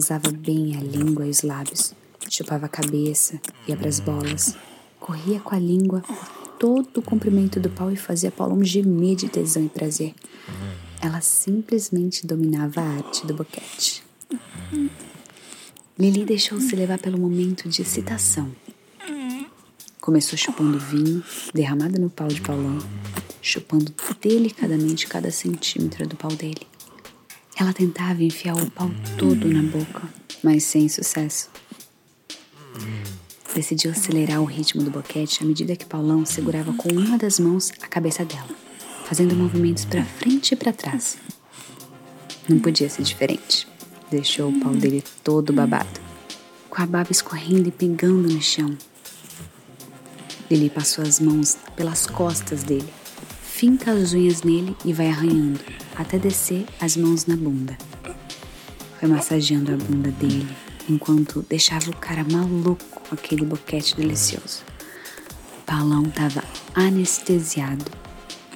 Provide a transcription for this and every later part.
usava bem a língua e os lábios, chupava a cabeça, ia para as bolas, corria com a língua todo o comprimento do pau e fazia Paulão gemer de tesão e prazer. Ela simplesmente dominava a arte do boquete. Lili deixou-se levar pelo momento de excitação. Começou chupando vinho derramado no pau de Paulão, chupando delicadamente cada centímetro do pau dele. Ela tentava enfiar o pau todo na boca, mas sem sucesso. Decidiu acelerar o ritmo do boquete à medida que Paulão segurava com uma das mãos a cabeça dela, fazendo movimentos para frente e para trás. Não podia ser diferente. Deixou o pau dele todo babado, com a baba escorrendo e pingando no chão. Lili passou as mãos pelas costas dele, finca as unhas nele e vai arranhando, até descer as mãos na bunda. Foi massageando a bunda dele, enquanto deixava o cara maluco com aquele boquete delicioso. Paulão estava anestesiado,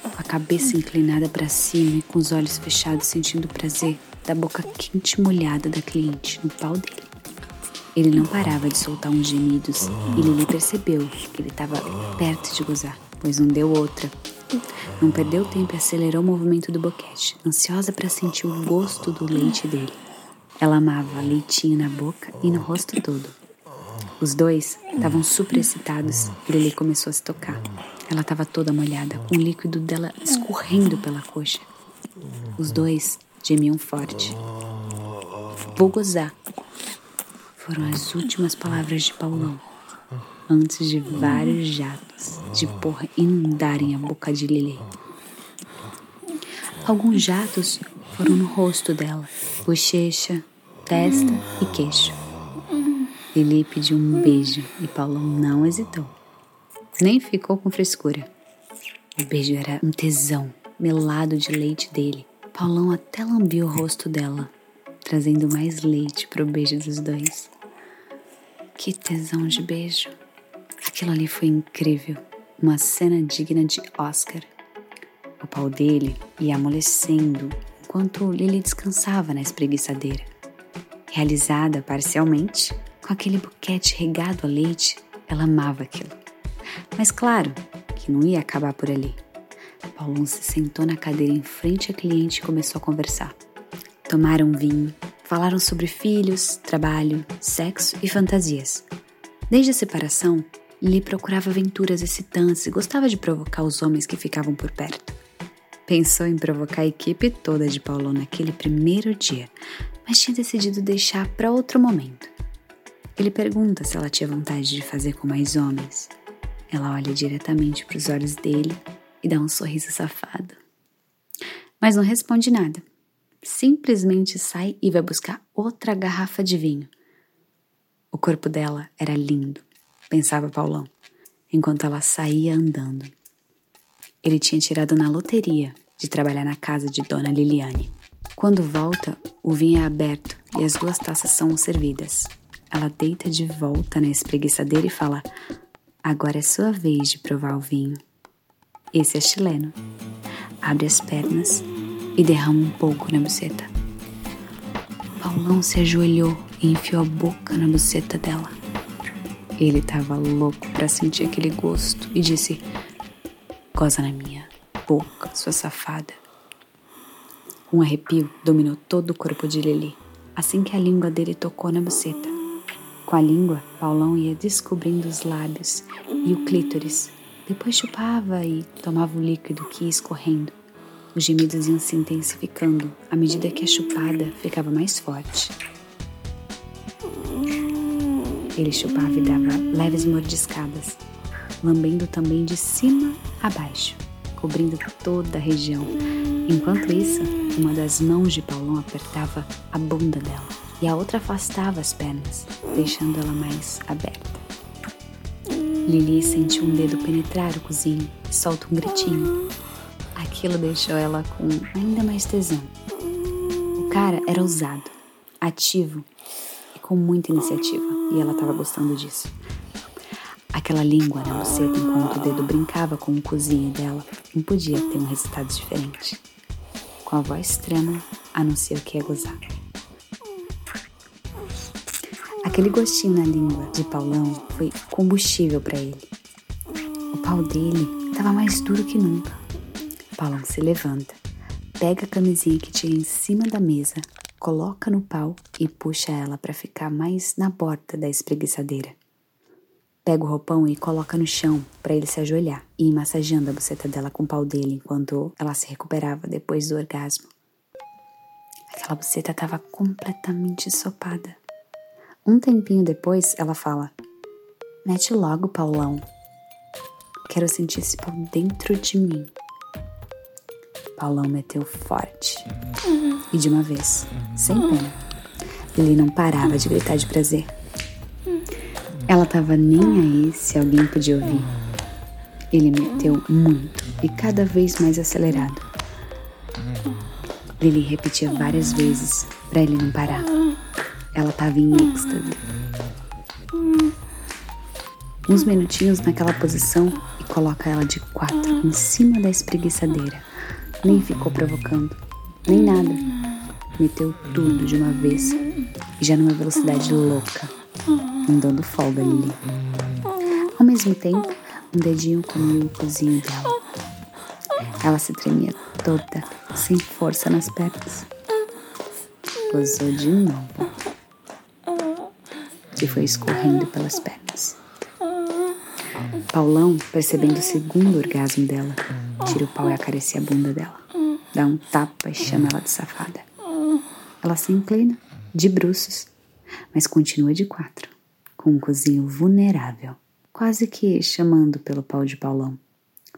com a cabeça inclinada para cima e com os olhos fechados, sentindo o prazer da boca quente molhada da cliente no pau dele. Ele não parava de soltar uns gemidos e Lili percebeu que ele estava perto de gozar, pois não deu outra. Não perdeu tempo e acelerou o movimento do boquete, ansiosa para sentir o gosto do leite dele. Ela amava leitinho na boca e no rosto todo. Os dois estavam super excitados e Lili começou a se tocar. Ela estava toda molhada, com o líquido dela escorrendo pela coxa. Os dois gemiam forte. Vou gozar. Foram as últimas palavras de Paulão, antes de vários jatos de porra inundarem a boca de Lili. Alguns jatos foram no rosto dela, bochecha, testa e queixo. Lili pediu um beijo e Paulão não hesitou. Nem ficou com frescura. O beijo era um tesão, melado de leite dele. Paulão até lambiu o rosto dela, trazendo mais leite para o beijo dos dois. Que tesão de beijo! Aquilo ali foi incrível, uma cena digna de Oscar. O pau dele ia amolecendo enquanto Lily descansava na espreguiçadeira. Realizada parcialmente, com aquele buquete regado a leite, ela amava aquilo. Mas claro que não ia acabar por ali. Paulão se sentou na cadeira em frente à cliente e começou a conversar. Tomaram vinho, falaram sobre filhos, trabalho, sexo e fantasias. Desde a separação, Lily procurava aventuras excitantes e gostava de provocar os homens que ficavam por perto. Pensou em provocar a equipe toda de Paulão naquele primeiro dia, mas tinha decidido deixar para outro momento. Ele pergunta se ela tinha vontade de fazer com mais homens. Ela olha diretamente para os olhos dele e dá um sorriso safado. Mas não responde nada. Simplesmente sai e vai buscar outra garrafa de vinho. O corpo dela era lindo, pensava Paulão, enquanto ela saía andando. Ele tinha tirado na loteria de trabalhar na casa de Dona Liliane. Quando volta, o vinho é aberto e as duas taças são servidas. Ela deita de volta na espreguiçadeira e fala: Agora é sua vez de provar o vinho. Esse é chileno. Abre as pernas e derrama um pouco na buceta. Paulão se ajoelhou e enfiou a boca na buceta dela. Ele estava louco para sentir aquele gosto e disse: Goza na minha boca, sua safada. Um arrepio dominou todo o corpo de Lili assim que a língua dele tocou na buceta. Com a língua, Paulão ia descobrindo os lábios e o clítoris. Depois chupava e tomava o líquido que ia escorrendo. Os gemidos iam se intensificando à medida que a chupada ficava mais forte. Ele chupava e dava leves mordiscadas, lambendo também de cima a baixo, cobrindo toda a região. Enquanto isso, uma das mãos de Paulão apertava a bunda dela e a outra afastava as pernas, deixando ela mais aberta. Lili sentiu um dedo penetrar o cozinho e solta um gritinho. Aquilo deixou ela com ainda mais tesão. O cara era ousado, ativo com muita iniciativa, e ela estava gostando disso. Aquela língua na buceta enquanto o dedo brincava com o cozinho dela não podia ter um resultado diferente. Com a voz trêmula, anunciou que ia gozar. Aquele gostinho na língua de Paulão foi combustível para ele. O pau dele estava mais duro que nunca. Paulão se levanta, pega a camisinha que tinha em cima da mesa, coloca no pau e puxa ela para ficar mais na borda da espreguiçadeira. Pega o roupão e coloca no chão para ele se ajoelhar e ir massageando a buceta dela com o pau dele enquanto ela se recuperava depois do orgasmo. Aquela buceta estava completamente sopada. Um tempinho depois, ela fala: Mete logo, Paulão. Quero sentir esse pau dentro de mim. Paulão meteu forte. E de uma vez, sem pena. Ele não parava de gritar de prazer. Ela tava nem aí se alguém podia ouvir. Ele meteu muito e cada vez mais acelerado. Lily repetia várias vezes para ele não parar. Ela tava em êxtase. Uns minutinhos naquela posição e coloca ela de quatro em cima da espreguiçadeira. Nem ficou provocando, nem nada. Meteu tudo de uma vez já numa velocidade louca, não dando folga Lily. Ao mesmo tempo, um dedinho comia o cozinho dela. Ela se tremia toda, sem força nas pernas. Gozou de novo. E foi escorrendo pelas pernas. Paulão, percebendo o segundo orgasmo dela, tira o pau e acaricia a bunda dela. Dá um tapa e chama ela de safada. Ela se inclina, de bruços, mas continua de quatro, com um cozinho vulnerável, quase que chamando pelo pau de Paulão.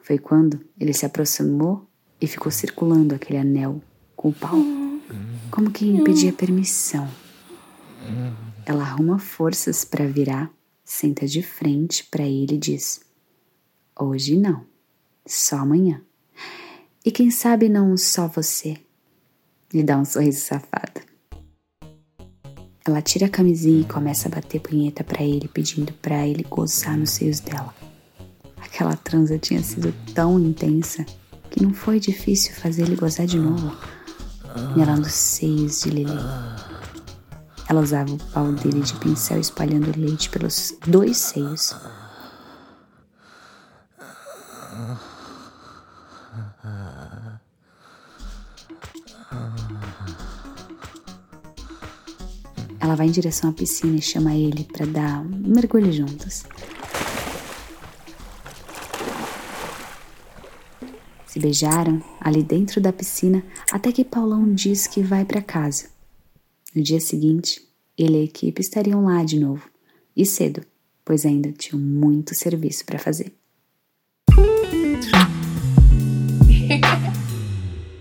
Foi quando ele se aproximou e ficou circulando aquele anel com o pau, como que pedia permissão. Ela arruma forças para virar, senta de frente para ele e diz: Hoje não, só amanhã. E quem sabe não só você. Lhe dá um sorriso safado. Ela tira a camisinha e começa a bater punheta para ele, pedindo para ele gozar nos seios dela. Aquela transa tinha sido tão intensa que não foi difícil fazer ele gozar de novo, melando os seios de Lili. Ela usava o pau dele de pincel espalhando leite pelos dois seios. Ela vai em direção à piscina e chama ele para dar um mergulho juntos. Se beijaram ali dentro da piscina até que Paulão diz que vai para casa. No dia seguinte, ele e a equipe estariam lá de novo, e cedo, pois ainda tinham muito serviço para fazer.